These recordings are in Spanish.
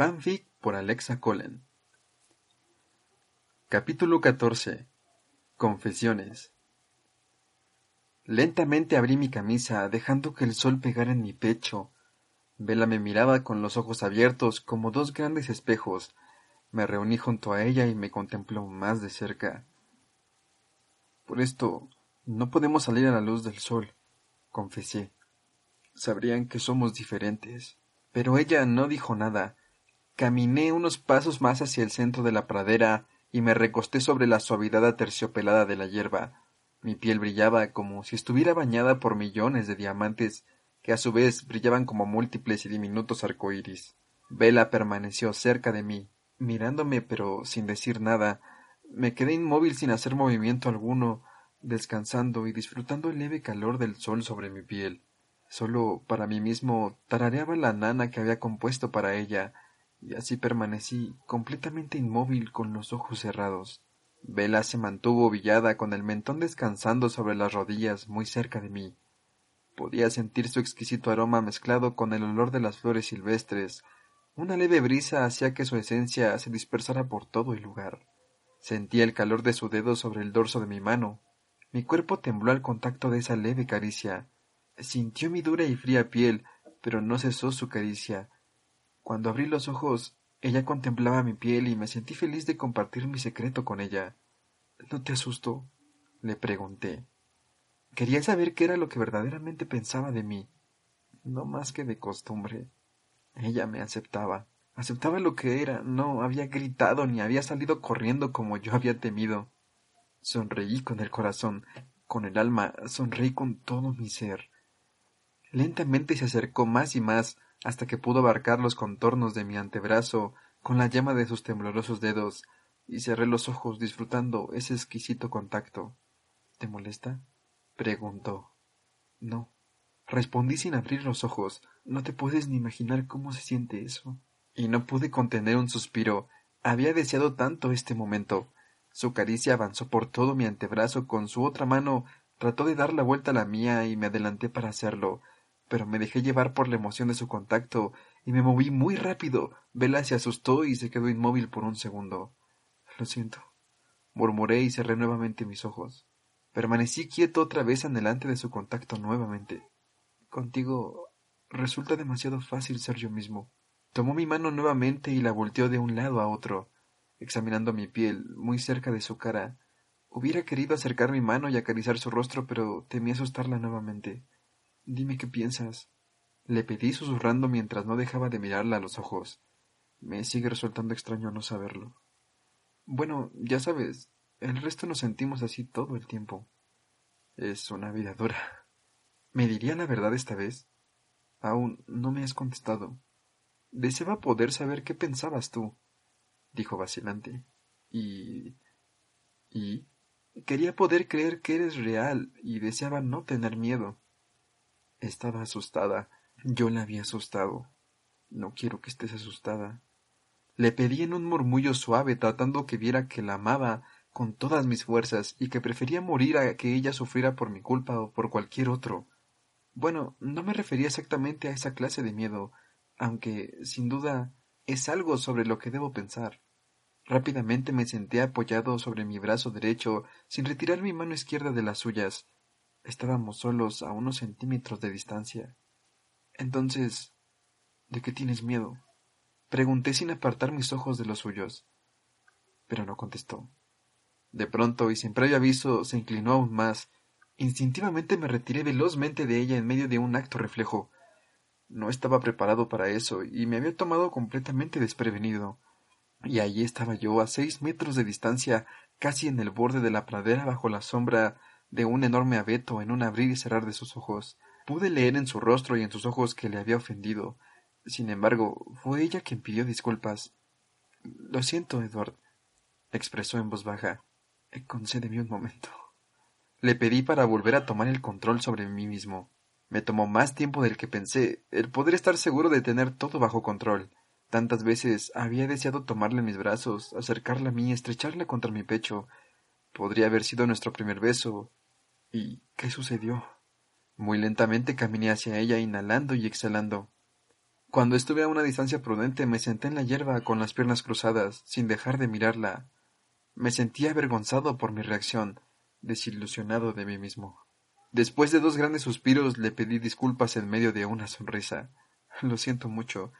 Fanfic por Alexa Collen. Capítulo 14. Confesiones. Lentamente abrí mi camisa, dejando que el sol pegara en mi pecho. Vela me miraba con los ojos abiertos como dos grandes espejos. Me reuní junto a ella y me contempló más de cerca. Por esto, no podemos salir a la luz del sol, confesé. Sabrían que somos diferentes. Pero ella no dijo nada Caminé unos pasos más hacia el centro de la pradera y me recosté sobre la suavidad aterciopelada de la hierba. Mi piel brillaba como si estuviera bañada por millones de diamantes que a su vez brillaban como múltiples y diminutos arcoíris. Vela permaneció cerca de mí, mirándome pero sin decir nada. Me quedé inmóvil sin hacer movimiento alguno, descansando y disfrutando el leve calor del sol sobre mi piel. Solo para mí mismo tarareaba la nana que había compuesto para ella, y así permanecí completamente inmóvil con los ojos cerrados. Vela se mantuvo villada con el mentón descansando sobre las rodillas muy cerca de mí. Podía sentir su exquisito aroma mezclado con el olor de las flores silvestres. Una leve brisa hacía que su esencia se dispersara por todo el lugar. Sentía el calor de su dedo sobre el dorso de mi mano. Mi cuerpo tembló al contacto de esa leve caricia. Sintió mi dura y fría piel, pero no cesó su caricia cuando abrí los ojos, ella contemplaba mi piel y me sentí feliz de compartir mi secreto con ella. ¿No te asustó? le pregunté. Quería saber qué era lo que verdaderamente pensaba de mí, no más que de costumbre. Ella me aceptaba, aceptaba lo que era, no había gritado ni había salido corriendo como yo había temido. Sonreí con el corazón, con el alma, sonreí con todo mi ser. Lentamente se acercó más y más, hasta que pudo abarcar los contornos de mi antebrazo con la llama de sus temblorosos dedos, y cerré los ojos disfrutando ese exquisito contacto. ¿Te molesta? preguntó. No. Respondí sin abrir los ojos. No te puedes ni imaginar cómo se siente eso. Y no pude contener un suspiro. Había deseado tanto este momento. Su caricia avanzó por todo mi antebrazo con su otra mano trató de dar la vuelta a la mía y me adelanté para hacerlo, pero me dejé llevar por la emoción de su contacto y me moví muy rápido. Vela se asustó y se quedó inmóvil por un segundo. Lo siento, murmuré y cerré nuevamente mis ojos. Permanecí quieto otra vez anhelante de su contacto nuevamente. Contigo resulta demasiado fácil ser yo mismo. Tomó mi mano nuevamente y la volteó de un lado a otro, examinando mi piel muy cerca de su cara. Hubiera querido acercar mi mano y acariciar su rostro, pero temí asustarla nuevamente. Dime qué piensas. Le pedí susurrando mientras no dejaba de mirarla a los ojos. Me sigue resultando extraño no saberlo. Bueno, ya sabes, el resto nos sentimos así todo el tiempo. Es una vida dura. ¿Me diría la verdad esta vez? Aún no me has contestado. Deseaba poder saber qué pensabas tú, dijo vacilante. Y. y. quería poder creer que eres real y deseaba no tener miedo. Estaba asustada. Yo la había asustado. No quiero que estés asustada. Le pedí en un murmullo suave, tratando que viera que la amaba con todas mis fuerzas y que prefería morir a que ella sufriera por mi culpa o por cualquier otro. Bueno, no me refería exactamente a esa clase de miedo, aunque, sin duda, es algo sobre lo que debo pensar. Rápidamente me senté apoyado sobre mi brazo derecho, sin retirar mi mano izquierda de las suyas, Estábamos solos a unos centímetros de distancia. Entonces, ¿de qué tienes miedo? Pregunté sin apartar mis ojos de los suyos. Pero no contestó. De pronto, y sin previo aviso, se inclinó aún más. Instintivamente me retiré velozmente de ella en medio de un acto reflejo. No estaba preparado para eso, y me había tomado completamente desprevenido. Y allí estaba yo, a seis metros de distancia, casi en el borde de la pradera bajo la sombra de un enorme abeto en un abrir y cerrar de sus ojos. Pude leer en su rostro y en sus ojos que le había ofendido. Sin embargo, fue ella quien pidió disculpas. Lo siento, Edward, expresó en voz baja. Concédeme un momento. Le pedí para volver a tomar el control sobre mí mismo. Me tomó más tiempo del que pensé, el poder estar seguro de tener todo bajo control. Tantas veces había deseado tomarle mis brazos, acercarla a mí, estrecharla contra mi pecho. Podría haber sido nuestro primer beso. ¿Y qué sucedió? Muy lentamente caminé hacia ella, inhalando y exhalando. Cuando estuve a una distancia prudente me senté en la hierba con las piernas cruzadas, sin dejar de mirarla. Me sentía avergonzado por mi reacción, desilusionado de mí mismo. Después de dos grandes suspiros le pedí disculpas en medio de una sonrisa. Lo siento mucho.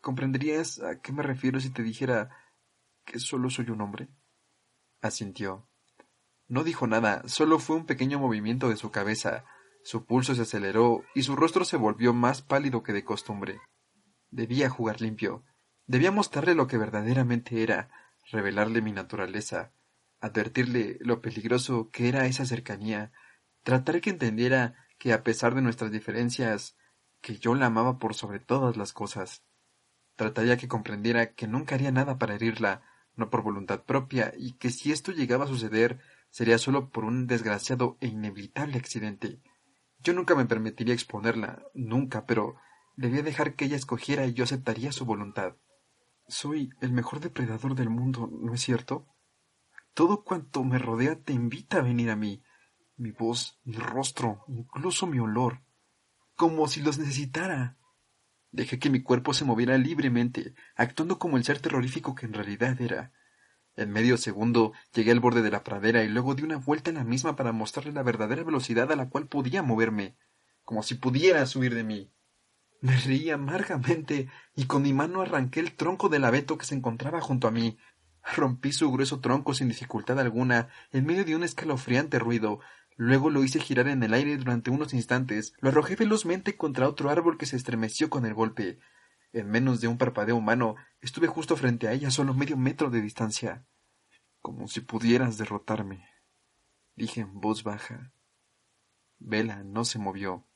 ¿Comprenderías a qué me refiero si te dijera que solo soy un hombre? Asintió. No dijo nada, solo fue un pequeño movimiento de su cabeza. Su pulso se aceleró y su rostro se volvió más pálido que de costumbre. Debía jugar limpio. Debía mostrarle lo que verdaderamente era, revelarle mi naturaleza, advertirle lo peligroso que era esa cercanía, tratar que entendiera que a pesar de nuestras diferencias, que yo la amaba por sobre todas las cosas. Trataría que comprendiera que nunca haría nada para herirla, no por voluntad propia, y que si esto llegaba a suceder, sería solo por un desgraciado e inevitable accidente. Yo nunca me permitiría exponerla, nunca, pero debía dejar que ella escogiera y yo aceptaría su voluntad. Soy el mejor depredador del mundo, ¿no es cierto? Todo cuanto me rodea te invita a venir a mí. Mi voz, mi rostro, incluso mi olor. Como si los necesitara. Dejé que mi cuerpo se moviera libremente, actuando como el ser terrorífico que en realidad era. En medio segundo llegué al borde de la pradera y luego di una vuelta en la misma para mostrarle la verdadera velocidad a la cual podía moverme, como si pudiera subir de mí. Me reí amargamente y con mi mano arranqué el tronco del abeto que se encontraba junto a mí. Rompí su grueso tronco sin dificultad alguna, en medio de un escalofriante ruido, Luego lo hice girar en el aire durante unos instantes, lo arrojé velozmente contra otro árbol que se estremeció con el golpe. En menos de un parpadeo humano, estuve justo frente a ella, solo medio metro de distancia. Como si pudieras derrotarme, dije en voz baja. Vela no se movió.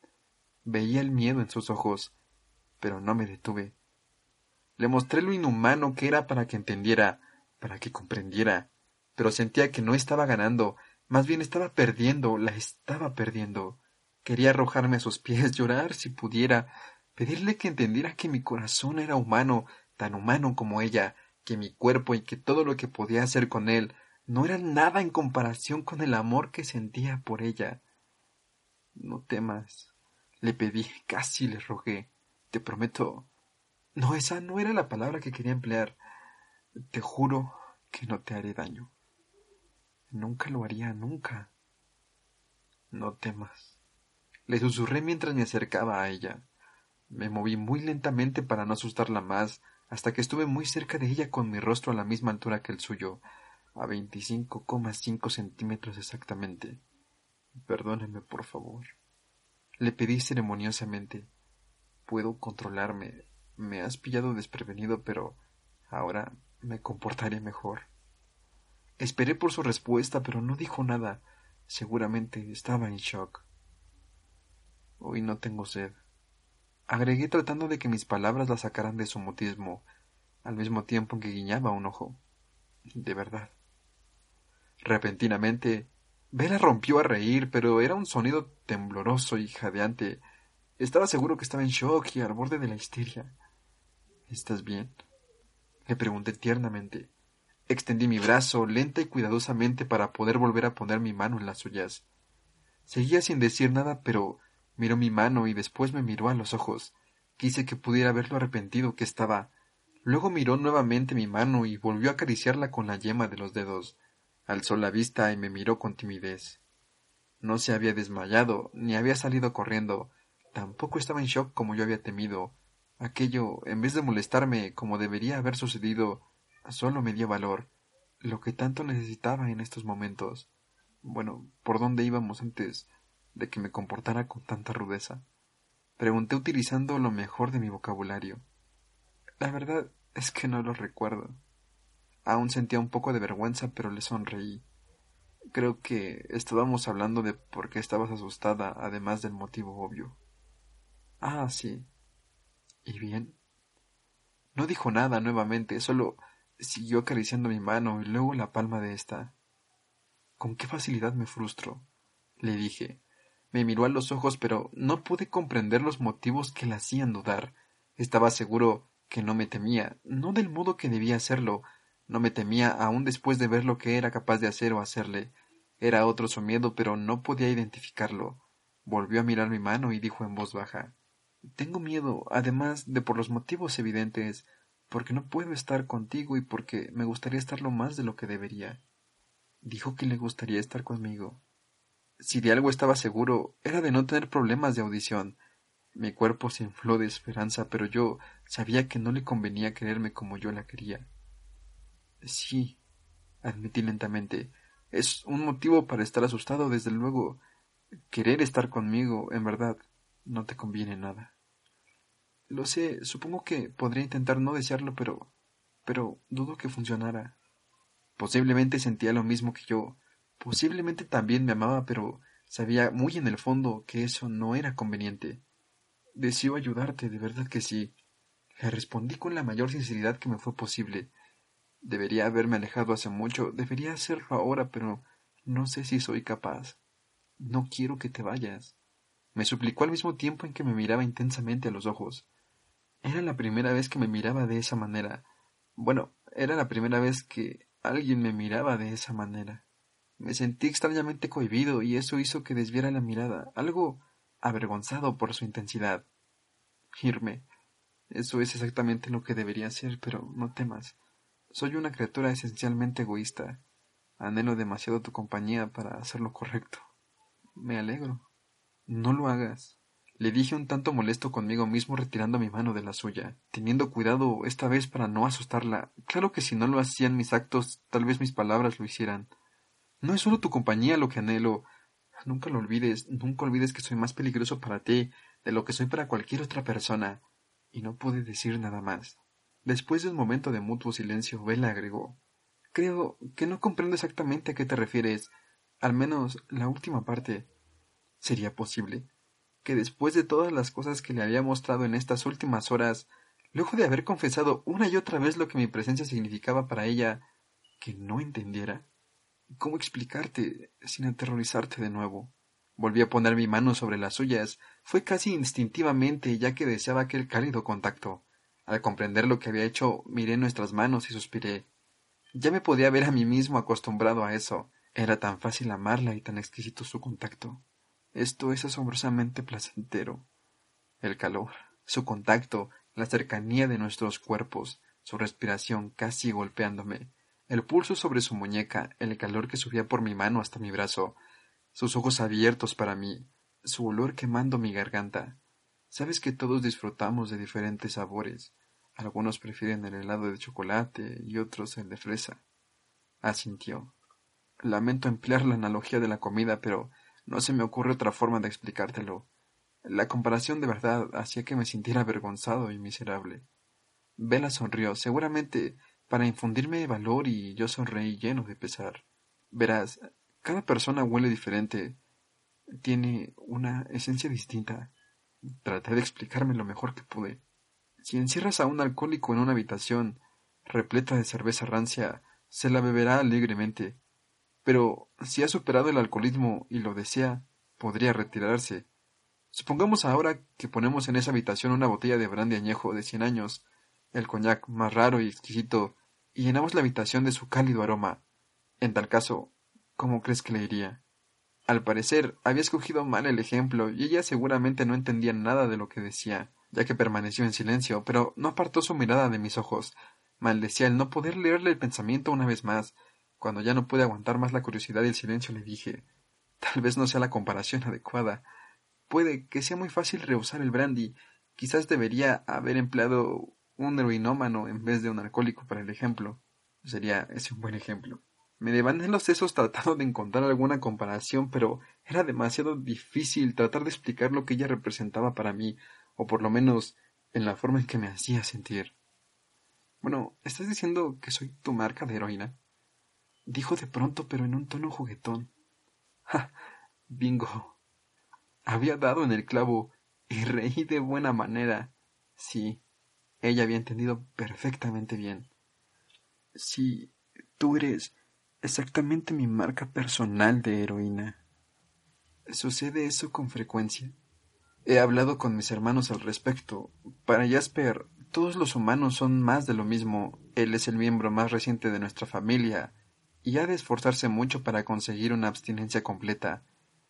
Veía el miedo en sus ojos, pero no me detuve. Le mostré lo inhumano que era para que entendiera, para que comprendiera, pero sentía que no estaba ganando, más bien estaba perdiendo, la estaba perdiendo. Quería arrojarme a sus pies, llorar si pudiera, pedirle que entendiera que mi corazón era humano, tan humano como ella, que mi cuerpo y que todo lo que podía hacer con él no era nada en comparación con el amor que sentía por ella. No temas, le pedí, casi le rogué. Te prometo. No, esa no era la palabra que quería emplear. Te juro que no te haré daño. Nunca lo haría, nunca. No temas. Le susurré mientras me acercaba a ella. Me moví muy lentamente para no asustarla más, hasta que estuve muy cerca de ella con mi rostro a la misma altura que el suyo, a veinticinco coma cinco centímetros exactamente. Perdóneme, por favor. Le pedí ceremoniosamente. Puedo controlarme. Me has pillado desprevenido, pero ahora me comportaré mejor. Esperé por su respuesta, pero no dijo nada. Seguramente estaba en shock. Hoy no tengo sed. Agregué tratando de que mis palabras la sacaran de su mutismo, al mismo tiempo que guiñaba un ojo. De verdad. Repentinamente, Vela rompió a reír, pero era un sonido tembloroso y jadeante. Estaba seguro que estaba en shock y al borde de la histeria. ¿Estás bien? Le pregunté tiernamente. Extendí mi brazo lenta y cuidadosamente para poder volver a poner mi mano en las suyas. Seguía sin decir nada, pero miró mi mano y después me miró a los ojos. Quise que pudiera ver lo arrepentido que estaba. Luego miró nuevamente mi mano y volvió a acariciarla con la yema de los dedos. Alzó la vista y me miró con timidez. No se había desmayado, ni había salido corriendo. Tampoco estaba en shock como yo había temido. Aquello, en vez de molestarme como debería haber sucedido, solo me dio valor, lo que tanto necesitaba en estos momentos. Bueno, ¿por dónde íbamos antes de que me comportara con tanta rudeza? Pregunté utilizando lo mejor de mi vocabulario. La verdad es que no lo recuerdo. Aún sentía un poco de vergüenza, pero le sonreí. Creo que estábamos hablando de por qué estabas asustada, además del motivo obvio. Ah, sí. ¿Y bien? No dijo nada nuevamente, solo siguió acariciando mi mano y luego la palma de esta. Con qué facilidad me frustro, le dije. Me miró a los ojos, pero no pude comprender los motivos que la hacían dudar. Estaba seguro que no me temía, no del modo que debía hacerlo, no me temía aún después de ver lo que era capaz de hacer o hacerle. Era otro su miedo, pero no podía identificarlo. Volvió a mirar mi mano y dijo en voz baja Tengo miedo, además de por los motivos evidentes, porque no puedo estar contigo y porque me gustaría estarlo más de lo que debería. Dijo que le gustaría estar conmigo. Si de algo estaba seguro, era de no tener problemas de audición. Mi cuerpo se infló de esperanza, pero yo sabía que no le convenía quererme como yo la quería. Sí, admití lentamente. Es un motivo para estar asustado, desde luego. Querer estar conmigo, en verdad, no te conviene nada. Lo sé, supongo que podría intentar no desearlo, pero. pero dudo que funcionara. Posiblemente sentía lo mismo que yo, Posiblemente también me amaba, pero sabía muy en el fondo que eso no era conveniente. Deseo ayudarte, de verdad que sí. Le respondí con la mayor sinceridad que me fue posible. Debería haberme alejado hace mucho, debería hacerlo ahora, pero no sé si soy capaz. No quiero que te vayas. Me suplicó al mismo tiempo en que me miraba intensamente a los ojos. Era la primera vez que me miraba de esa manera. Bueno, era la primera vez que alguien me miraba de esa manera. Me sentí extrañamente cohibido y eso hizo que desviara la mirada, algo avergonzado por su intensidad. Irme. Eso es exactamente lo que debería hacer, pero no temas. Soy una criatura esencialmente egoísta. Anhelo demasiado tu compañía para hacer lo correcto. Me alegro. No lo hagas. Le dije un tanto molesto conmigo mismo retirando mi mano de la suya, teniendo cuidado esta vez para no asustarla. Claro que si no lo hacían mis actos, tal vez mis palabras lo hicieran. No es solo tu compañía lo que anhelo. Nunca lo olvides, nunca olvides que soy más peligroso para ti de lo que soy para cualquier otra persona. Y no pude decir nada más. Después de un momento de mutuo silencio, Bella agregó Creo que no comprendo exactamente a qué te refieres, al menos la última parte. ¿Sería posible que después de todas las cosas que le había mostrado en estas últimas horas, luego de haber confesado una y otra vez lo que mi presencia significaba para ella, que no entendiera? ¿Cómo explicarte sin aterrorizarte de nuevo? Volví a poner mi mano sobre las suyas. Fue casi instintivamente, ya que deseaba aquel cálido contacto. Al comprender lo que había hecho, miré nuestras manos y suspiré. Ya me podía ver a mí mismo acostumbrado a eso. Era tan fácil amarla y tan exquisito su contacto. Esto es asombrosamente placentero. El calor, su contacto, la cercanía de nuestros cuerpos, su respiración casi golpeándome, el pulso sobre su muñeca, el calor que subía por mi mano hasta mi brazo, sus ojos abiertos para mí, su olor quemando mi garganta. Sabes que todos disfrutamos de diferentes sabores. Algunos prefieren el helado de chocolate y otros el de fresa. Asintió. Lamento emplear la analogía de la comida, pero no se me ocurre otra forma de explicártelo. La comparación de verdad hacía que me sintiera avergonzado y miserable. Vela sonrió. Seguramente para infundirme valor y yo sonreí lleno de pesar. Verás, cada persona huele diferente, tiene una esencia distinta. Traté de explicarme lo mejor que pude. Si encierras a un alcohólico en una habitación repleta de cerveza rancia, se la beberá alegremente. Pero si ha superado el alcoholismo y lo desea, podría retirarse. Supongamos ahora que ponemos en esa habitación una botella de brandy añejo de cien años, el coñac más raro y exquisito y llenamos la habitación de su cálido aroma. En tal caso, ¿cómo crees que le iría? Al parecer, había escogido mal el ejemplo y ella seguramente no entendía nada de lo que decía, ya que permaneció en silencio, pero no apartó su mirada de mis ojos. Maldecía el no poder leerle el pensamiento una vez más. Cuando ya no pude aguantar más la curiosidad y el silencio le dije Tal vez no sea la comparación adecuada. Puede que sea muy fácil rehusar el brandy. Quizás debería haber empleado un heroinómano en vez de un alcohólico para el ejemplo. Sería ese un buen ejemplo. Me levanté los sesos tratando de encontrar alguna comparación, pero era demasiado difícil tratar de explicar lo que ella representaba para mí, o por lo menos en la forma en que me hacía sentir. Bueno, ¿estás diciendo que soy tu marca de heroína? dijo de pronto, pero en un tono juguetón. ¡Ja! Bingo. Había dado en el clavo y reí de buena manera. Sí, ella había entendido perfectamente bien. Sí, tú eres exactamente mi marca personal de heroína. Sucede eso con frecuencia. He hablado con mis hermanos al respecto. Para Jasper, todos los humanos son más de lo mismo. Él es el miembro más reciente de nuestra familia y ha de esforzarse mucho para conseguir una abstinencia completa.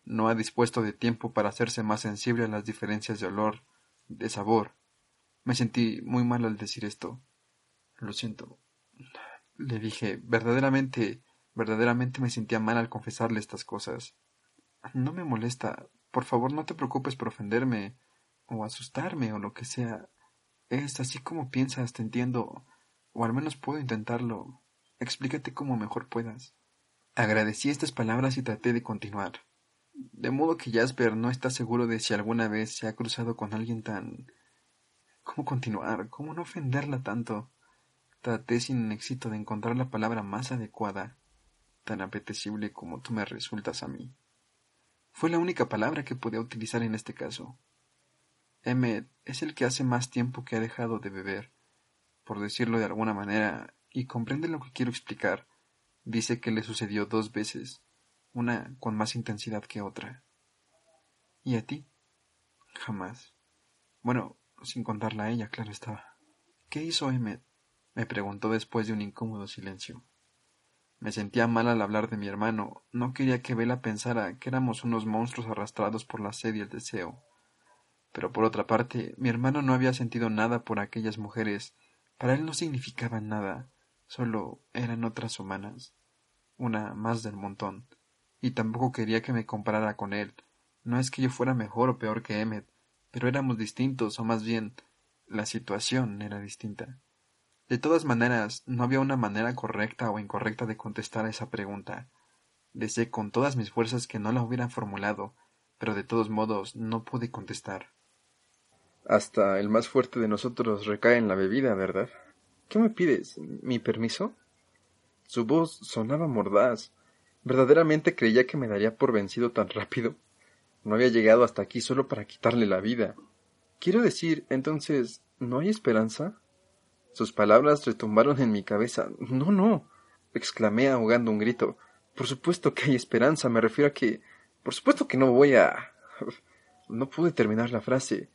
No ha dispuesto de tiempo para hacerse más sensible a las diferencias de olor, de sabor. Me sentí muy mal al decir esto. Lo siento. Le dije, verdaderamente, verdaderamente me sentía mal al confesarle estas cosas. No me molesta. Por favor, no te preocupes por ofenderme o asustarme o lo que sea. Es así como piensas, te entiendo, o al menos puedo intentarlo. Explícate como mejor puedas. Agradecí estas palabras y traté de continuar. De modo que Jasper no está seguro de si alguna vez se ha cruzado con alguien tan... ¿Cómo continuar? ¿Cómo no ofenderla tanto? Traté sin éxito de encontrar la palabra más adecuada, tan apetecible como tú me resultas a mí. Fue la única palabra que podía utilizar en este caso. Emmet es el que hace más tiempo que ha dejado de beber, por decirlo de alguna manera, y comprende lo que quiero explicar. Dice que le sucedió dos veces, una con más intensidad que otra. ¿Y a ti? Jamás. Bueno, sin contarla a ella, claro estaba. ¿Qué hizo Emmet? me preguntó después de un incómodo silencio. Me sentía mal al hablar de mi hermano. No quería que Vela pensara que éramos unos monstruos arrastrados por la sed y el deseo. Pero por otra parte, mi hermano no había sentido nada por aquellas mujeres. Para él no significaban nada, solo eran otras humanas, una más del montón. Y tampoco quería que me comparara con él. No es que yo fuera mejor o peor que Emmet, pero éramos distintos, o más bien, la situación era distinta. De todas maneras, no había una manera correcta o incorrecta de contestar a esa pregunta. Deseé con todas mis fuerzas que no la hubieran formulado, pero de todos modos no pude contestar. Hasta el más fuerte de nosotros recae en la bebida, ¿verdad? ¿Qué me pides? ¿Mi permiso? Su voz sonaba mordaz. Verdaderamente creía que me daría por vencido tan rápido. No había llegado hasta aquí solo para quitarle la vida. Quiero decir, entonces, ¿no hay esperanza? Sus palabras retumbaron en mi cabeza. No, no. exclamé ahogando un grito. Por supuesto que hay esperanza. Me refiero a que. Por supuesto que no voy a. No pude terminar la frase.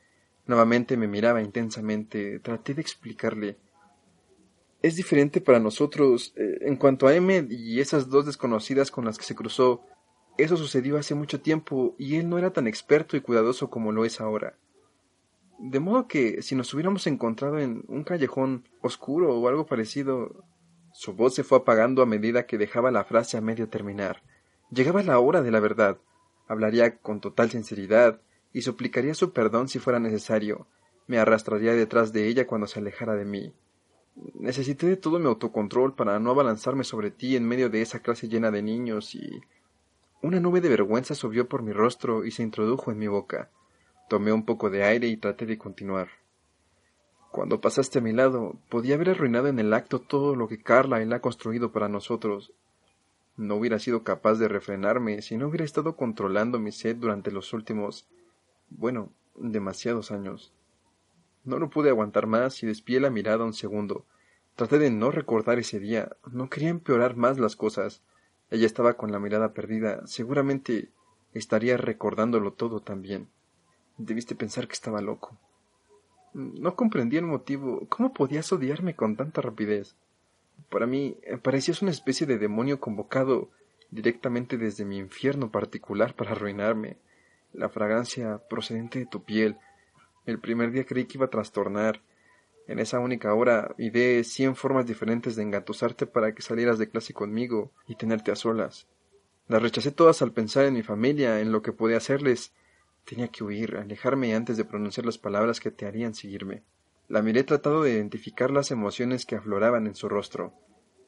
Nuevamente me miraba intensamente. Traté de explicarle. Es diferente para nosotros. Eh, en cuanto a Emmet y esas dos desconocidas con las que se cruzó, eso sucedió hace mucho tiempo y él no era tan experto y cuidadoso como lo es ahora. De modo que si nos hubiéramos encontrado en un callejón oscuro o algo parecido. Su voz se fue apagando a medida que dejaba la frase a medio terminar. Llegaba la hora de la verdad. Hablaría con total sinceridad y suplicaría su perdón si fuera necesario. Me arrastraría detrás de ella cuando se alejara de mí. Necesité de todo mi autocontrol para no abalanzarme sobre ti en medio de esa clase llena de niños y. Una nube de vergüenza subió por mi rostro y se introdujo en mi boca. Tomé un poco de aire y traté de continuar. Cuando pasaste a mi lado, podía haber arruinado en el acto todo lo que Carla él ha construido para nosotros. No hubiera sido capaz de refrenarme si no hubiera estado controlando mi sed durante los últimos, bueno, demasiados años. No lo pude aguantar más y despié la mirada un segundo. Traté de no recordar ese día. No quería empeorar más las cosas. Ella estaba con la mirada perdida. Seguramente estaría recordándolo todo también. Debiste pensar que estaba loco. No comprendía el motivo. ¿Cómo podías odiarme con tanta rapidez? Para mí parecías una especie de demonio convocado directamente desde mi infierno particular para arruinarme. La fragancia procedente de tu piel. El primer día creí que iba a trastornar. En esa única hora ideé cien formas diferentes de engatusarte para que salieras de clase conmigo y tenerte a solas. Las rechacé todas al pensar en mi familia, en lo que podía hacerles, Tenía que huir, alejarme antes de pronunciar las palabras que te harían seguirme. La miré tratado de identificar las emociones que afloraban en su rostro.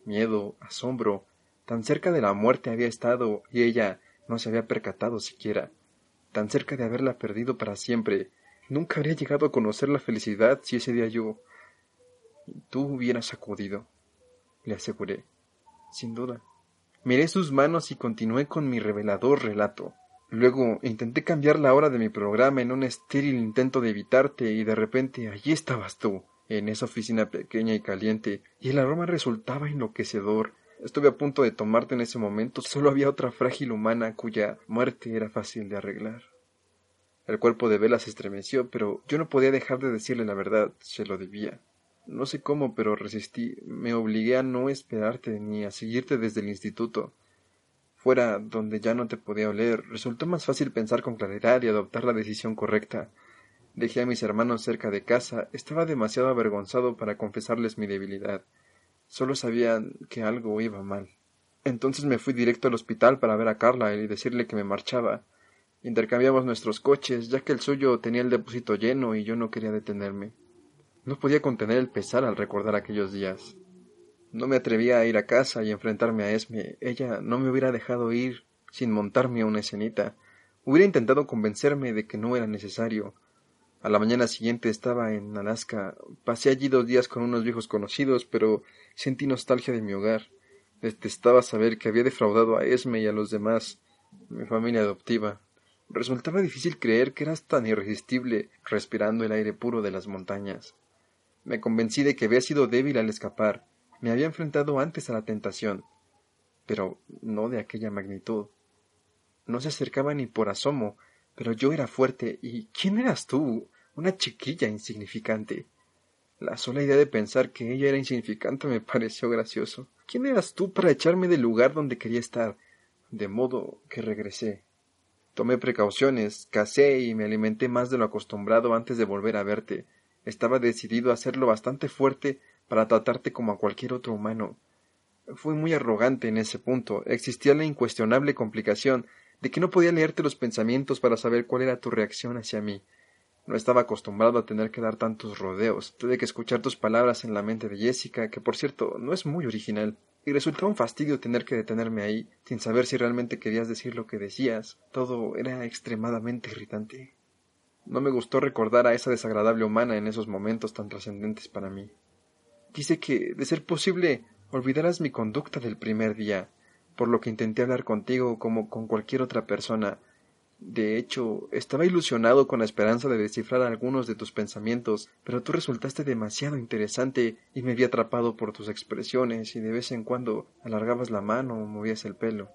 Miedo, asombro, tan cerca de la muerte había estado y ella no se había percatado siquiera. Tan cerca de haberla perdido para siempre. Nunca habría llegado a conocer la felicidad si ese día yo. tú hubieras acudido. Le aseguré. Sin duda. Miré sus manos y continué con mi revelador relato. Luego intenté cambiar la hora de mi programa en un estéril intento de evitarte y de repente allí estabas tú, en esa oficina pequeña y caliente, y el aroma resultaba enloquecedor. Estuve a punto de tomarte en ese momento, solo había otra frágil humana cuya muerte era fácil de arreglar. El cuerpo de Vela se estremeció, pero yo no podía dejar de decirle la verdad, se lo debía. No sé cómo, pero resistí, me obligué a no esperarte ni a seguirte desde el instituto fuera donde ya no te podía oler, resultó más fácil pensar con claridad y adoptar la decisión correcta. Dejé a mis hermanos cerca de casa, estaba demasiado avergonzado para confesarles mi debilidad. Solo sabían que algo iba mal. Entonces me fui directo al hospital para ver a Carla y decirle que me marchaba. Intercambiamos nuestros coches, ya que el suyo tenía el depósito lleno y yo no quería detenerme. No podía contener el pesar al recordar aquellos días. No me atrevía a ir a casa y enfrentarme a Esme. Ella no me hubiera dejado ir sin montarme a una escenita. Hubiera intentado convencerme de que no era necesario. A la mañana siguiente estaba en Alaska. Pasé allí dos días con unos viejos conocidos, pero sentí nostalgia de mi hogar. Detestaba saber que había defraudado a Esme y a los demás, mi familia adoptiva. Resultaba difícil creer que eras tan irresistible respirando el aire puro de las montañas. Me convencí de que había sido débil al escapar, me había enfrentado antes a la tentación, pero no de aquella magnitud. No se acercaba ni por asomo, pero yo era fuerte. ¿Y quién eras tú? Una chiquilla insignificante. La sola idea de pensar que ella era insignificante me pareció gracioso. ¿Quién eras tú para echarme del lugar donde quería estar? De modo que regresé. Tomé precauciones, casé y me alimenté más de lo acostumbrado antes de volver a verte. Estaba decidido a hacerlo bastante fuerte para tratarte como a cualquier otro humano. Fui muy arrogante en ese punto. Existía la incuestionable complicación de que no podía leerte los pensamientos para saber cuál era tu reacción hacia mí. No estaba acostumbrado a tener que dar tantos rodeos. Tuve que escuchar tus palabras en la mente de Jessica, que por cierto no es muy original, y resultó un fastidio tener que detenerme ahí, sin saber si realmente querías decir lo que decías. Todo era extremadamente irritante. No me gustó recordar a esa desagradable humana en esos momentos tan trascendentes para mí. Quise que, de ser posible, olvidaras mi conducta del primer día, por lo que intenté hablar contigo como con cualquier otra persona. De hecho, estaba ilusionado con la esperanza de descifrar algunos de tus pensamientos, pero tú resultaste demasiado interesante y me vi atrapado por tus expresiones y de vez en cuando alargabas la mano o movías el pelo,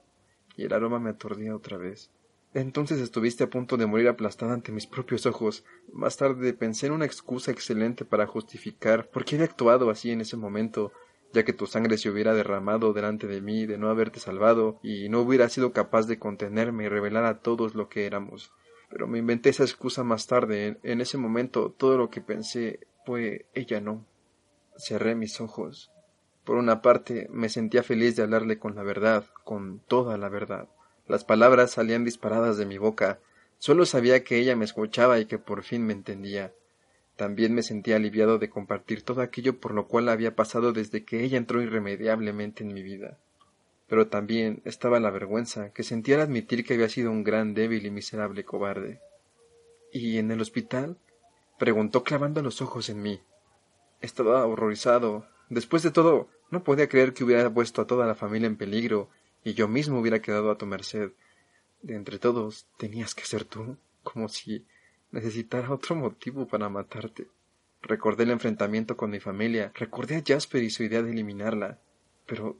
y el aroma me aturdía otra vez. Entonces estuviste a punto de morir aplastada ante mis propios ojos. Más tarde pensé en una excusa excelente para justificar por qué había actuado así en ese momento, ya que tu sangre se hubiera derramado delante de mí de no haberte salvado y no hubiera sido capaz de contenerme y revelar a todos lo que éramos. Pero me inventé esa excusa más tarde. En ese momento todo lo que pensé fue ella no. Cerré mis ojos. Por una parte me sentía feliz de hablarle con la verdad, con toda la verdad. Las palabras salían disparadas de mi boca. Solo sabía que ella me escuchaba y que por fin me entendía. También me sentía aliviado de compartir todo aquello por lo cual había pasado desde que ella entró irremediablemente en mi vida. Pero también estaba la vergüenza que sentía al admitir que había sido un gran débil y miserable cobarde. ¿Y en el hospital? preguntó clavando los ojos en mí. Estaba horrorizado. Después de todo, no podía creer que hubiera puesto a toda la familia en peligro y yo mismo hubiera quedado a tu merced. De entre todos tenías que ser tú, como si necesitara otro motivo para matarte. Recordé el enfrentamiento con mi familia, recordé a Jasper y su idea de eliminarla, pero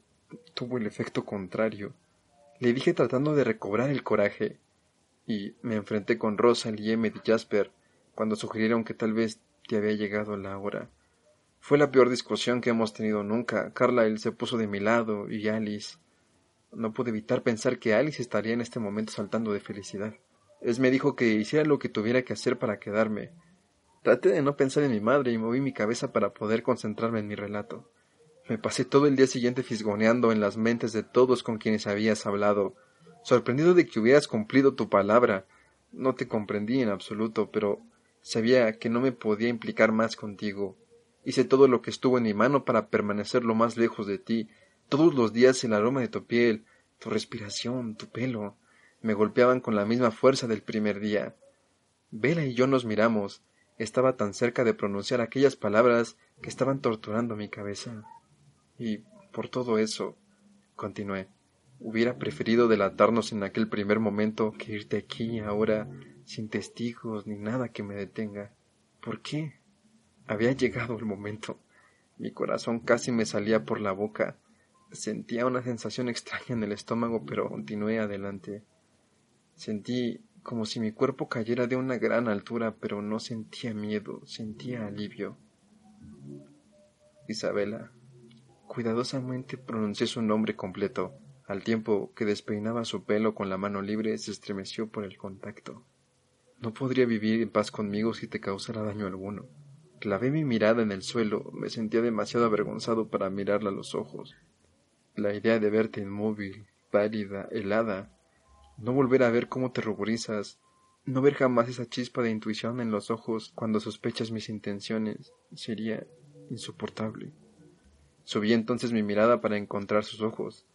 tuvo el efecto contrario. Le dije tratando de recobrar el coraje, y me enfrenté con Rosa, y y Jasper cuando sugirieron que tal vez te había llegado la hora. Fue la peor discusión que hemos tenido nunca. Carlyle se puso de mi lado y Alice. No pude evitar pensar que Alice estaría en este momento saltando de felicidad. Es me dijo que hiciera lo que tuviera que hacer para quedarme. Traté de no pensar en mi madre y moví mi cabeza para poder concentrarme en mi relato. Me pasé todo el día siguiente fisgoneando en las mentes de todos con quienes habías hablado, sorprendido de que hubieras cumplido tu palabra. No te comprendí en absoluto, pero sabía que no me podía implicar más contigo. Hice todo lo que estuvo en mi mano para permanecer lo más lejos de ti, todos los días el aroma de tu piel, tu respiración, tu pelo, me golpeaban con la misma fuerza del primer día. Vela y yo nos miramos. Estaba tan cerca de pronunciar aquellas palabras que estaban torturando mi cabeza. Y por todo eso, continué, Hubiera preferido delatarnos en aquel primer momento que irte aquí ahora sin testigos ni nada que me detenga. ¿Por qué? Había llegado el momento. Mi corazón casi me salía por la boca. Sentía una sensación extraña en el estómago, pero continué adelante. Sentí como si mi cuerpo cayera de una gran altura, pero no sentía miedo, sentía alivio. Isabela. Cuidadosamente pronuncié su nombre completo. Al tiempo que despeinaba su pelo con la mano libre, se estremeció por el contacto. No podría vivir en paz conmigo si te causara daño alguno. Clavé mi mirada en el suelo, me sentía demasiado avergonzado para mirarla a los ojos. La idea de verte inmóvil, pálida, helada, no volver a ver cómo te ruborizas, no ver jamás esa chispa de intuición en los ojos cuando sospechas mis intenciones, sería insoportable. Subí entonces mi mirada para encontrar sus ojos.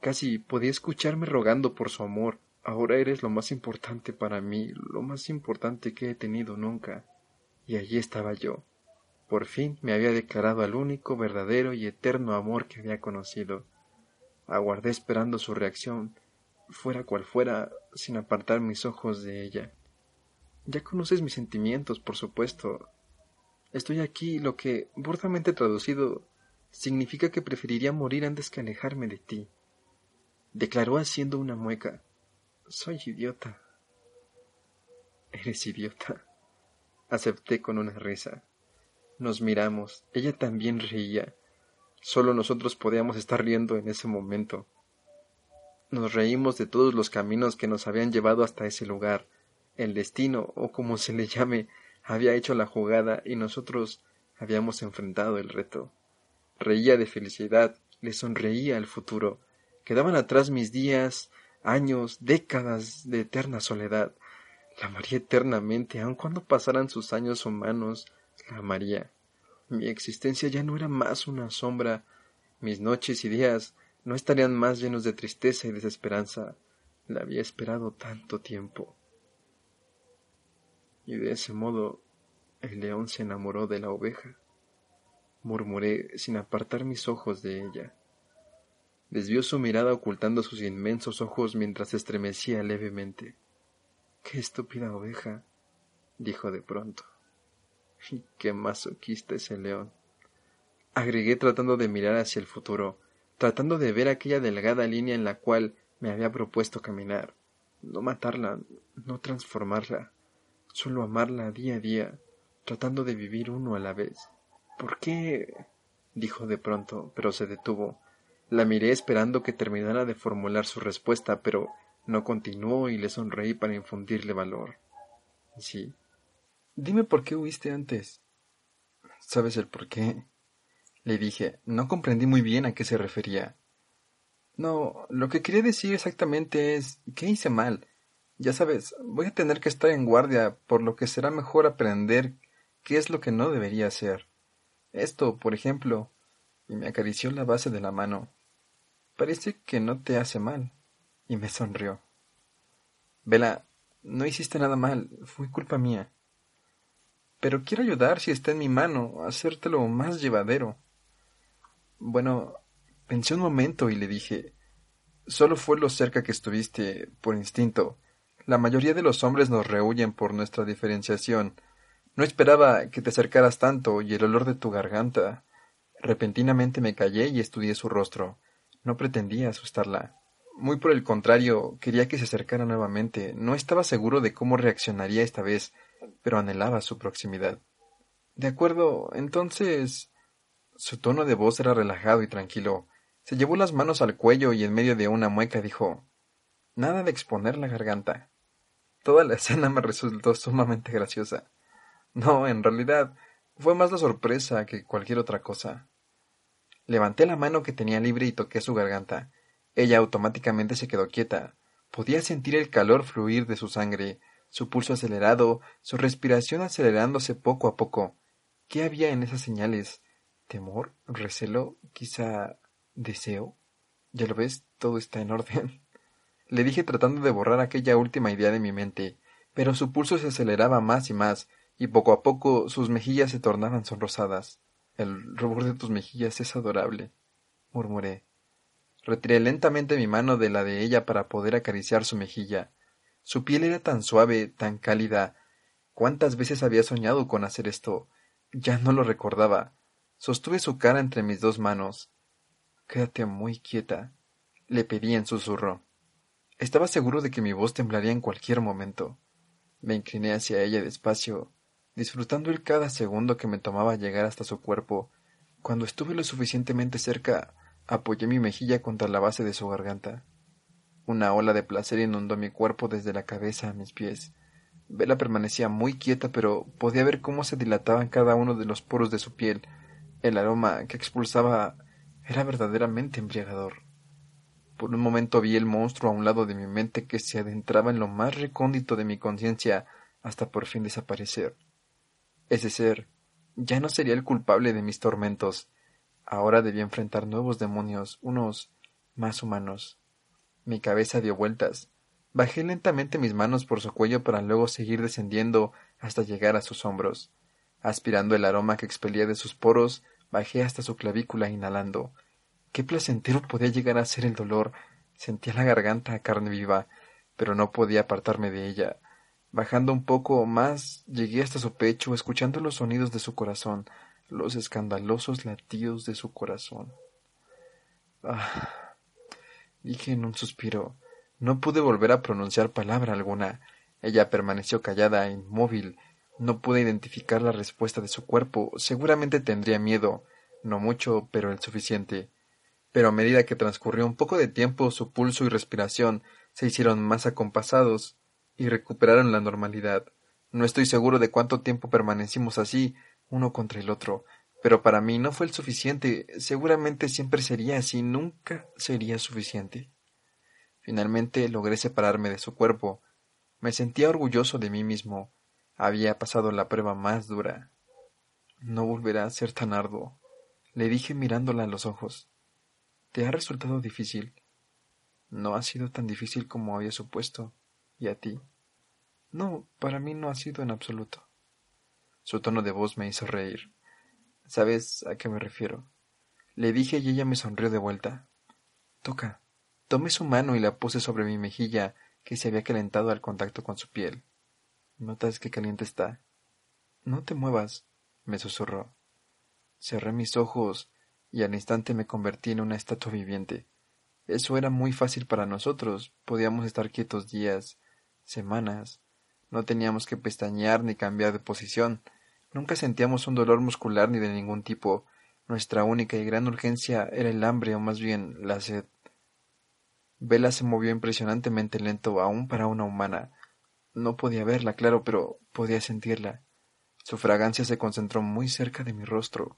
Casi podía escucharme rogando por su amor. Ahora eres lo más importante para mí, lo más importante que he tenido nunca. Y allí estaba yo. Por fin me había declarado al único, verdadero y eterno amor que había conocido. Aguardé esperando su reacción, fuera cual fuera, sin apartar mis ojos de ella. Ya conoces mis sentimientos, por supuesto. Estoy aquí, lo que, burdamente traducido, significa que preferiría morir antes que alejarme de ti. Declaró haciendo una mueca. Soy idiota. Eres idiota. Acepté con una risa. Nos miramos. Ella también reía. Solo nosotros podíamos estar riendo en ese momento. Nos reímos de todos los caminos que nos habían llevado hasta ese lugar. El destino, o como se le llame, había hecho la jugada y nosotros habíamos enfrentado el reto. Reía de felicidad, le sonreía al futuro. Quedaban atrás mis días, años, décadas de eterna soledad. La amaría eternamente, aun cuando pasaran sus años humanos, la amaría. Mi existencia ya no era más una sombra, mis noches y días no estarían más llenos de tristeza y desesperanza. La había esperado tanto tiempo. Y de ese modo el león se enamoró de la oveja. Murmuré sin apartar mis ojos de ella. Desvió su mirada ocultando sus inmensos ojos mientras estremecía levemente. Qué estúpida oveja, dijo de pronto. Y qué masoquista es el león. Agregué tratando de mirar hacia el futuro, tratando de ver aquella delgada línea en la cual me había propuesto caminar, no matarla, no transformarla, solo amarla día a día, tratando de vivir uno a la vez. ¿Por qué? dijo de pronto, pero se detuvo. La miré esperando que terminara de formular su respuesta, pero no continuó y le sonreí para infundirle valor. Sí. Dime por qué huiste antes. ¿Sabes el por qué? Le dije, no comprendí muy bien a qué se refería. No, lo que quería decir exactamente es ¿qué hice mal? Ya sabes, voy a tener que estar en guardia, por lo que será mejor aprender qué es lo que no debería hacer. Esto, por ejemplo, y me acarició la base de la mano. Parece que no te hace mal. Y me sonrió. Vela, no hiciste nada mal, fue culpa mía. Pero quiero ayudar si está en mi mano, a hacértelo más llevadero. Bueno, pensé un momento y le dije Solo fue lo cerca que estuviste, por instinto. La mayoría de los hombres nos rehuyen por nuestra diferenciación. No esperaba que te acercaras tanto y el olor de tu garganta. Repentinamente me callé y estudié su rostro. No pretendía asustarla. Muy por el contrario, quería que se acercara nuevamente. No estaba seguro de cómo reaccionaría esta vez, pero anhelaba su proximidad. De acuerdo, entonces. Su tono de voz era relajado y tranquilo. Se llevó las manos al cuello y en medio de una mueca dijo Nada de exponer la garganta. Toda la escena me resultó sumamente graciosa. No, en realidad, fue más la sorpresa que cualquier otra cosa. Levanté la mano que tenía libre y toqué su garganta. Ella automáticamente se quedó quieta. Podía sentir el calor fluir de su sangre, su pulso acelerado, su respiración acelerándose poco a poco. ¿Qué había en esas señales? Temor, recelo, quizá deseo. Ya lo ves, todo está en orden. Le dije tratando de borrar aquella última idea de mi mente, pero su pulso se aceleraba más y más, y poco a poco sus mejillas se tornaban sonrosadas. El rubor de tus mejillas es adorable, murmuré. Retiré lentamente mi mano de la de ella para poder acariciar su mejilla. Su piel era tan suave, tan cálida. ¿Cuántas veces había soñado con hacer esto? Ya no lo recordaba. Sostuve su cara entre mis dos manos. Quédate muy quieta, le pedí en susurro. Estaba seguro de que mi voz temblaría en cualquier momento. Me incliné hacia ella despacio, disfrutando el cada segundo que me tomaba llegar hasta su cuerpo. Cuando estuve lo suficientemente cerca, Apoyé mi mejilla contra la base de su garganta. Una ola de placer inundó mi cuerpo desde la cabeza a mis pies. Vela permanecía muy quieta, pero podía ver cómo se dilataban cada uno de los poros de su piel. El aroma que expulsaba era verdaderamente embriagador. Por un momento vi el monstruo a un lado de mi mente que se adentraba en lo más recóndito de mi conciencia hasta por fin desaparecer. Ese ser ya no sería el culpable de mis tormentos, Ahora debía enfrentar nuevos demonios, unos más humanos. Mi cabeza dio vueltas. Bajé lentamente mis manos por su cuello para luego seguir descendiendo hasta llegar a sus hombros. Aspirando el aroma que expelía de sus poros, bajé hasta su clavícula inhalando. Qué placentero podía llegar a ser el dolor. Sentía la garganta a carne viva, pero no podía apartarme de ella. Bajando un poco más, llegué hasta su pecho, escuchando los sonidos de su corazón, los escandalosos latidos de su corazón. Ah, dije en un suspiro. No pude volver a pronunciar palabra alguna. Ella permaneció callada, inmóvil. No pude identificar la respuesta de su cuerpo. Seguramente tendría miedo. No mucho, pero el suficiente. Pero a medida que transcurrió un poco de tiempo, su pulso y respiración se hicieron más acompasados y recuperaron la normalidad. No estoy seguro de cuánto tiempo permanecimos así, uno contra el otro, pero para mí no fue el suficiente, seguramente siempre sería así, nunca sería suficiente. Finalmente logré separarme de su cuerpo. Me sentía orgulloso de mí mismo. Había pasado la prueba más dura. No volverá a ser tan arduo, le dije mirándola a los ojos. ¿Te ha resultado difícil? No ha sido tan difícil como había supuesto. ¿Y a ti? No, para mí no ha sido en absoluto. Su tono de voz me hizo reír. ¿Sabes a qué me refiero? Le dije y ella me sonrió de vuelta. Toca. Tomé su mano y la puse sobre mi mejilla, que se había calentado al contacto con su piel. ¿Notas qué caliente está? No te muevas, me susurró. Cerré mis ojos y al instante me convertí en una estatua viviente. Eso era muy fácil para nosotros. Podíamos estar quietos días, semanas. No teníamos que pestañear ni cambiar de posición. Nunca sentíamos un dolor muscular ni de ningún tipo. Nuestra única y gran urgencia era el hambre o más bien la sed. Vela se movió impresionantemente lento aún para una humana. No podía verla, claro, pero podía sentirla. Su fragancia se concentró muy cerca de mi rostro.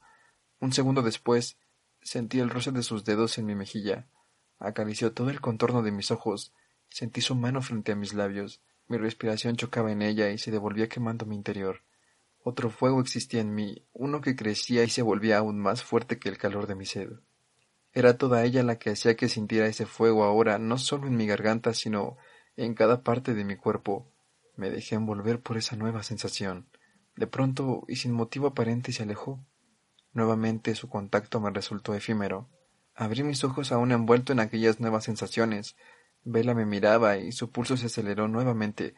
Un segundo después sentí el roce de sus dedos en mi mejilla. Acarició todo el contorno de mis ojos. Sentí su mano frente a mis labios. Mi respiración chocaba en ella y se devolvía quemando mi interior. Otro fuego existía en mí, uno que crecía y se volvía aún más fuerte que el calor de mi sed. Era toda ella la que hacía que sintiera ese fuego ahora, no solo en mi garganta, sino en cada parte de mi cuerpo. Me dejé envolver por esa nueva sensación. De pronto, y sin motivo aparente, se alejó. Nuevamente su contacto me resultó efímero. Abrí mis ojos aún envuelto en aquellas nuevas sensaciones. Vela me miraba y su pulso se aceleró nuevamente.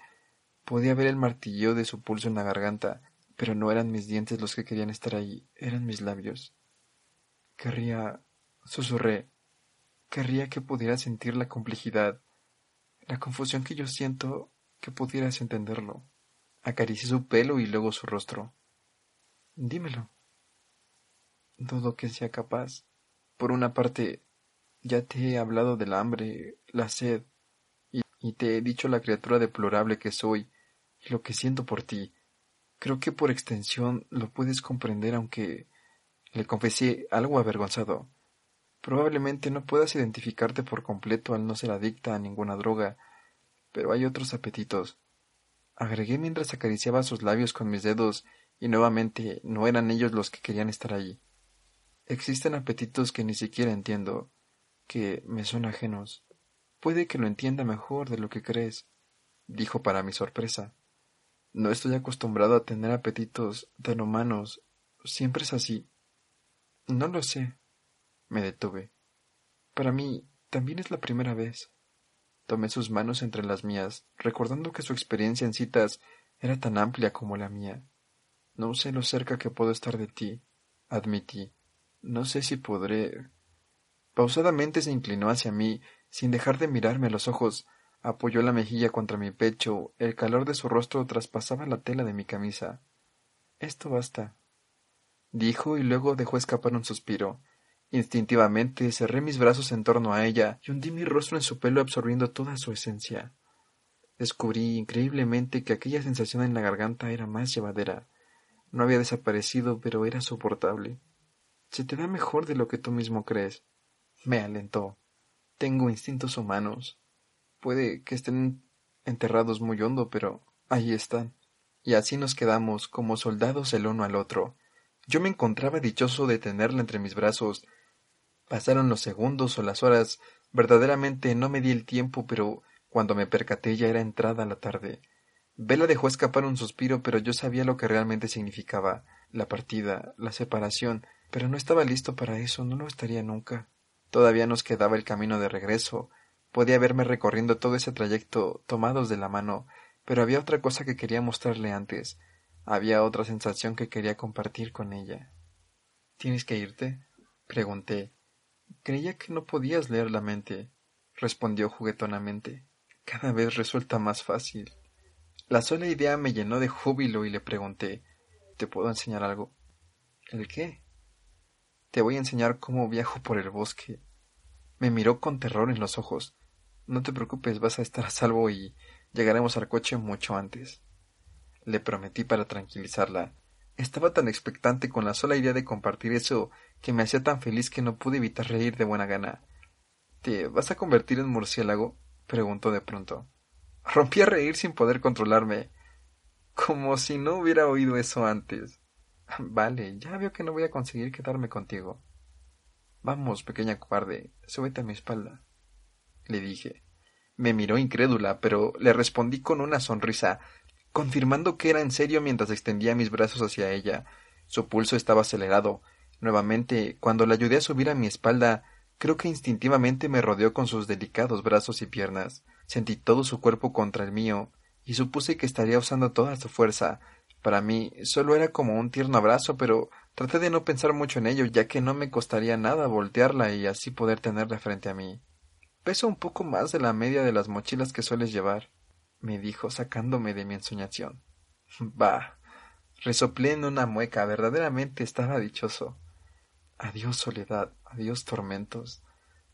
Podía ver el martillo de su pulso en la garganta, pero no eran mis dientes los que querían estar ahí, eran mis labios. Querría, susurré, querría que pudieras sentir la complejidad, la confusión que yo siento, que pudieras entenderlo. Acaricié su pelo y luego su rostro. Dímelo. Dudo que sea capaz. Por una parte, ya te he hablado del hambre, la sed, y, y te he dicho la criatura deplorable que soy y lo que siento por ti. Creo que por extensión lo puedes comprender aunque le confesé algo avergonzado. Probablemente no puedas identificarte por completo al no ser adicta a ninguna droga, pero hay otros apetitos. Agregué mientras acariciaba sus labios con mis dedos y nuevamente no eran ellos los que querían estar allí. Existen apetitos que ni siquiera entiendo, que me son ajenos. Puede que lo entienda mejor de lo que crees, dijo para mi sorpresa. No estoy acostumbrado a tener apetitos tan humanos. Siempre es así. No lo sé. Me detuve. Para mí, también es la primera vez. Tomé sus manos entre las mías, recordando que su experiencia en citas era tan amplia como la mía. No sé lo cerca que puedo estar de ti, admití. No sé si podré. Pausadamente se inclinó hacia mí, sin dejar de mirarme a los ojos. Apoyó la mejilla contra mi pecho. El calor de su rostro traspasaba la tela de mi camisa. Esto basta. Dijo y luego dejó escapar un suspiro. Instintivamente cerré mis brazos en torno a ella y hundí mi rostro en su pelo absorbiendo toda su esencia. Descubrí increíblemente que aquella sensación en la garganta era más llevadera. No había desaparecido, pero era soportable. Se te da mejor de lo que tú mismo crees. Me alentó. Tengo instintos humanos. Puede que estén enterrados muy hondo, pero ahí están. Y así nos quedamos como soldados el uno al otro. Yo me encontraba dichoso de tenerla entre mis brazos. Pasaron los segundos o las horas. Verdaderamente no me di el tiempo, pero cuando me percaté ya era entrada la tarde. Vela dejó escapar un suspiro, pero yo sabía lo que realmente significaba la partida, la separación, pero no estaba listo para eso, no lo estaría nunca. Todavía nos quedaba el camino de regreso. Podía verme recorriendo todo ese trayecto tomados de la mano, pero había otra cosa que quería mostrarle antes. Había otra sensación que quería compartir con ella. ¿Tienes que irte? pregunté. Creía que no podías leer la mente, respondió juguetonamente. Cada vez resulta más fácil. La sola idea me llenó de júbilo y le pregunté ¿Te puedo enseñar algo? ¿El qué? Te voy a enseñar cómo viajo por el bosque. Me miró con terror en los ojos. No te preocupes, vas a estar a salvo y llegaremos al coche mucho antes. Le prometí para tranquilizarla. Estaba tan expectante con la sola idea de compartir eso que me hacía tan feliz que no pude evitar reír de buena gana. ¿Te vas a convertir en murciélago? preguntó de pronto. Rompí a reír sin poder controlarme, como si no hubiera oído eso antes. Vale, ya veo que no voy a conseguir quedarme contigo. Vamos, pequeña cobarde, súbete a mi espalda. Le dije. Me miró incrédula, pero le respondí con una sonrisa, confirmando que era en serio mientras extendía mis brazos hacia ella. Su pulso estaba acelerado. Nuevamente, cuando la ayudé a subir a mi espalda, creo que instintivamente me rodeó con sus delicados brazos y piernas. Sentí todo su cuerpo contra el mío, y supuse que estaría usando toda su fuerza. Para mí solo era como un tierno abrazo, pero traté de no pensar mucho en ello, ya que no me costaría nada voltearla y así poder tenerla frente a mí. Peso un poco más de la media de las mochilas que sueles llevar, me dijo, sacándome de mi ensoñación. Bah. Resoplé en una mueca, verdaderamente estaba dichoso. Adiós soledad, adiós tormentos.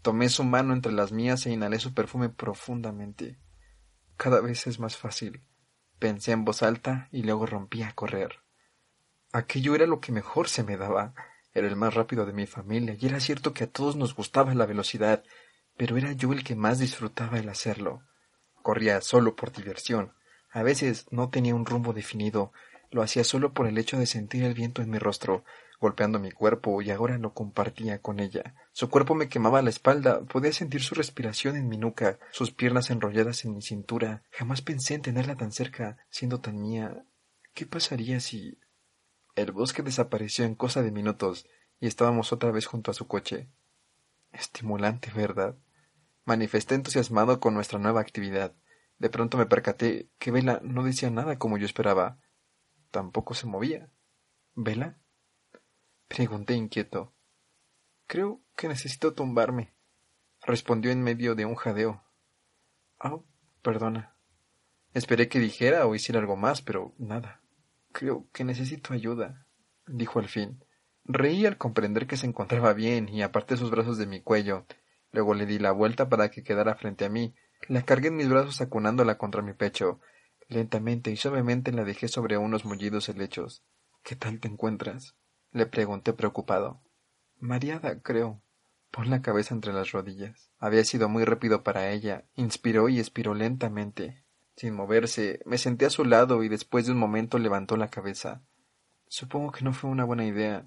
Tomé su mano entre las mías e inhalé su perfume profundamente. Cada vez es más fácil. Pensé en voz alta y luego rompí a correr. Aquello era lo que mejor se me daba. Era el más rápido de mi familia y era cierto que a todos nos gustaba la velocidad, pero era yo el que más disfrutaba el hacerlo. Corría solo por diversión. A veces no tenía un rumbo definido. Lo hacía solo por el hecho de sentir el viento en mi rostro, golpeando mi cuerpo y ahora lo compartía con ella. Su cuerpo me quemaba la espalda, podía sentir su respiración en mi nuca, sus piernas enrolladas en mi cintura. Jamás pensé en tenerla tan cerca, siendo tan mía. ¿Qué pasaría si... El bosque desapareció en cosa de minutos y estábamos otra vez junto a su coche. Estimulante, ¿verdad? Manifesté entusiasmado con nuestra nueva actividad. De pronto me percaté que Vela no decía nada como yo esperaba. Tampoco se movía. ¿Vela? Pregunté inquieto. Creo que necesito tumbarme, respondió en medio de un jadeo. Ah, perdona. Esperé que dijera o hiciera algo más, pero nada. Creo que necesito ayuda, dijo al fin. Reí al comprender que se encontraba bien y aparté sus brazos de mi cuello. Luego le di la vuelta para que quedara frente a mí. La cargué en mis brazos acunándola contra mi pecho. Lentamente y suavemente la dejé sobre unos mullidos helechos. ¿Qué tal te encuentras? Le pregunté preocupado. Mariada, creo. Pon la cabeza entre las rodillas. Había sido muy rápido para ella. Inspiró y expiró lentamente. Sin moverse, me senté a su lado y después de un momento levantó la cabeza. Supongo que no fue una buena idea.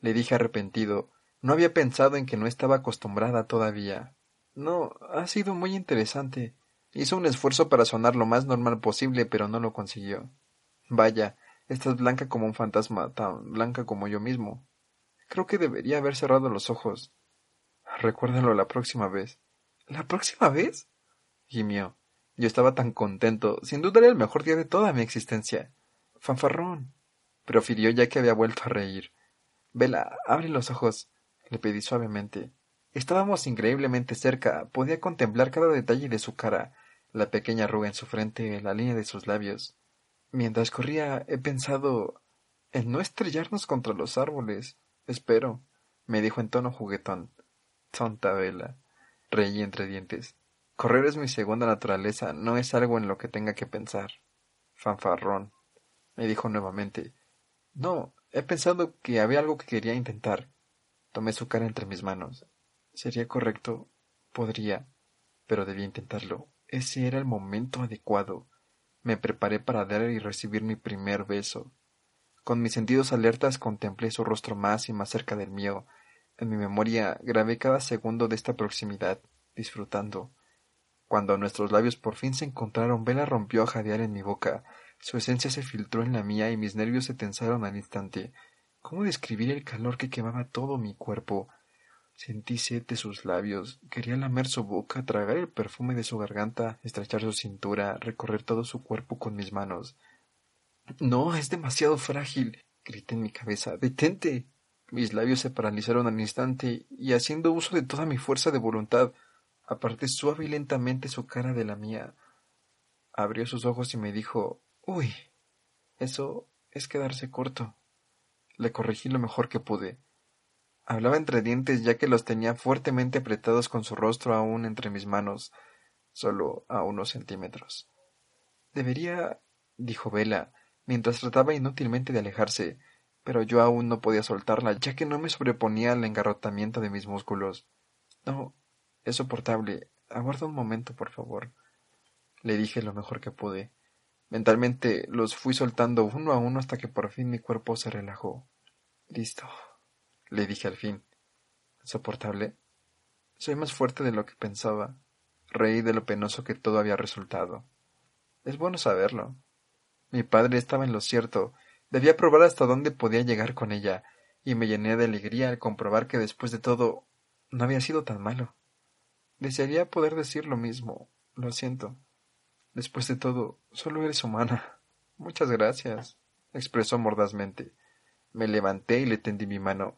Le dije arrepentido. No había pensado en que no estaba acostumbrada todavía. No, ha sido muy interesante. Hizo un esfuerzo para sonar lo más normal posible, pero no lo consiguió. Vaya, Estás blanca como un fantasma, tan blanca como yo mismo. Creo que debería haber cerrado los ojos. Recuérdalo la próxima vez. ¿La próxima vez? gimió. Yo estaba tan contento. Sin duda era el mejor día de toda mi existencia. Fanfarrón. profirió ya que había vuelto a reír. Vela, abre los ojos, le pedí suavemente. Estábamos increíblemente cerca. Podía contemplar cada detalle de su cara, la pequeña arruga en su frente, la línea de sus labios. Mientras corría, he pensado en no estrellarnos contra los árboles. Espero, me dijo en tono juguetón. Tonta Vela. Reí entre dientes. Correr es mi segunda naturaleza, no es algo en lo que tenga que pensar. Fanfarrón. Me dijo nuevamente. No, he pensado que había algo que quería intentar. Tomé su cara entre mis manos. Sería correcto. Podría. Pero debía intentarlo. Ese era el momento adecuado. Me preparé para dar y recibir mi primer beso. Con mis sentidos alertas contemplé su rostro más y más cerca del mío. En mi memoria grabé cada segundo de esta proximidad, disfrutando. Cuando nuestros labios por fin se encontraron, Vela rompió a jadear en mi boca. Su esencia se filtró en la mía y mis nervios se tensaron al instante. ¿Cómo describir el calor que quemaba todo mi cuerpo? Sentí sed de sus labios, quería lamer su boca, tragar el perfume de su garganta, estrechar su cintura, recorrer todo su cuerpo con mis manos. No, es demasiado frágil, grité en mi cabeza. Detente. Mis labios se paralizaron al instante, y haciendo uso de toda mi fuerza de voluntad, aparté suave y lentamente su cara de la mía. Abrió sus ojos y me dijo Uy. Eso es quedarse corto. Le corregí lo mejor que pude. Hablaba entre dientes ya que los tenía fuertemente apretados con su rostro aún entre mis manos, solo a unos centímetros. Debería, dijo Vela, mientras trataba inútilmente de alejarse, pero yo aún no podía soltarla, ya que no me sobreponía al engarrotamiento de mis músculos. No, es soportable. Aguarda un momento, por favor. Le dije lo mejor que pude. Mentalmente los fui soltando uno a uno hasta que por fin mi cuerpo se relajó. Listo le dije al fin. ¿Soportable? Soy más fuerte de lo que pensaba. Reí de lo penoso que todo había resultado. Es bueno saberlo. Mi padre estaba en lo cierto. Debía probar hasta dónde podía llegar con ella, y me llené de alegría al comprobar que después de todo no había sido tan malo. Desearía poder decir lo mismo. Lo siento. Después de todo, solo eres humana. Muchas gracias, expresó mordazmente. Me levanté y le tendí mi mano.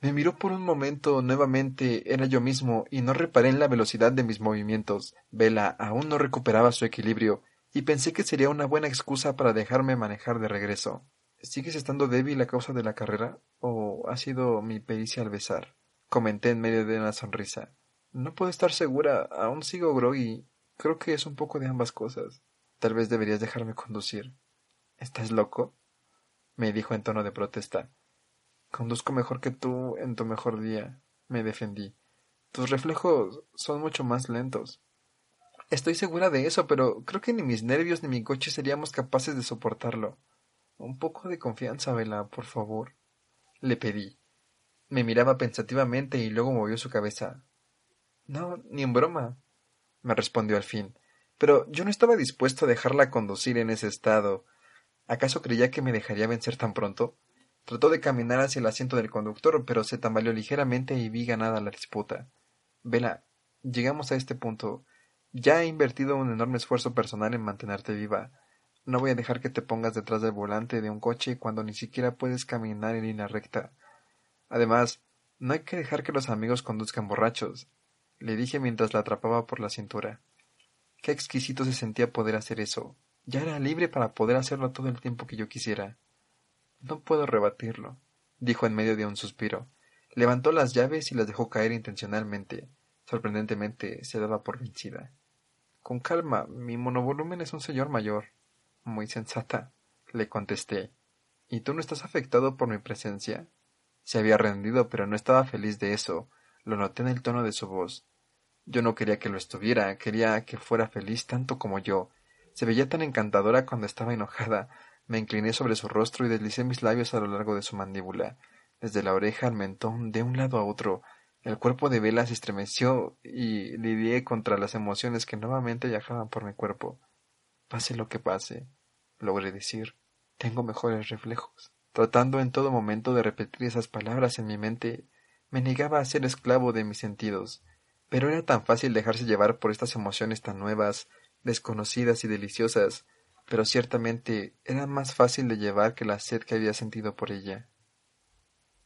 Me miró por un momento nuevamente, era yo mismo, y no reparé en la velocidad de mis movimientos. Vela aún no recuperaba su equilibrio, y pensé que sería una buena excusa para dejarme manejar de regreso. ¿Sigues estando débil a causa de la carrera? ¿O ha sido mi pericia al besar? Comenté en medio de una sonrisa. No puedo estar segura, aún sigo groggy. Creo que es un poco de ambas cosas. Tal vez deberías dejarme conducir. ¿Estás loco? Me dijo en tono de protesta. Conduzco mejor que tú en tu mejor día, me defendí. Tus reflejos son mucho más lentos. Estoy segura de eso, pero creo que ni mis nervios ni mi coche seríamos capaces de soportarlo. Un poco de confianza, Vela, por favor. Le pedí. Me miraba pensativamente y luego movió su cabeza. No, ni en broma, me respondió al fin. Pero yo no estaba dispuesto a dejarla conducir en ese estado. ¿Acaso creía que me dejaría vencer tan pronto? Trató de caminar hacia el asiento del conductor, pero se tambaleó ligeramente y vi ganada la disputa. Vela, llegamos a este punto. Ya he invertido un enorme esfuerzo personal en mantenerte viva. No voy a dejar que te pongas detrás del volante de un coche cuando ni siquiera puedes caminar en línea recta. Además, no hay que dejar que los amigos conduzcan borrachos, le dije mientras la atrapaba por la cintura. Qué exquisito se sentía poder hacer eso. Ya era libre para poder hacerlo todo el tiempo que yo quisiera. No puedo rebatirlo, dijo en medio de un suspiro. Levantó las llaves y las dejó caer intencionalmente. Sorprendentemente se daba por vencida. Con calma, mi monovolumen es un señor mayor. Muy sensata, le contesté. ¿Y tú no estás afectado por mi presencia? Se había rendido, pero no estaba feliz de eso. Lo noté en el tono de su voz. Yo no quería que lo estuviera, quería que fuera feliz tanto como yo. Se veía tan encantadora cuando estaba enojada, me incliné sobre su rostro y deslicé mis labios a lo largo de su mandíbula, desde la oreja al mentón, de un lado a otro. El cuerpo de Vela se estremeció y lidié contra las emociones que nuevamente viajaban por mi cuerpo. Pase lo que pase, logré decir, tengo mejores reflejos. Tratando en todo momento de repetir esas palabras en mi mente, me negaba a ser esclavo de mis sentidos. Pero era tan fácil dejarse llevar por estas emociones tan nuevas, desconocidas y deliciosas, pero ciertamente era más fácil de llevar que la sed que había sentido por ella.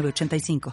85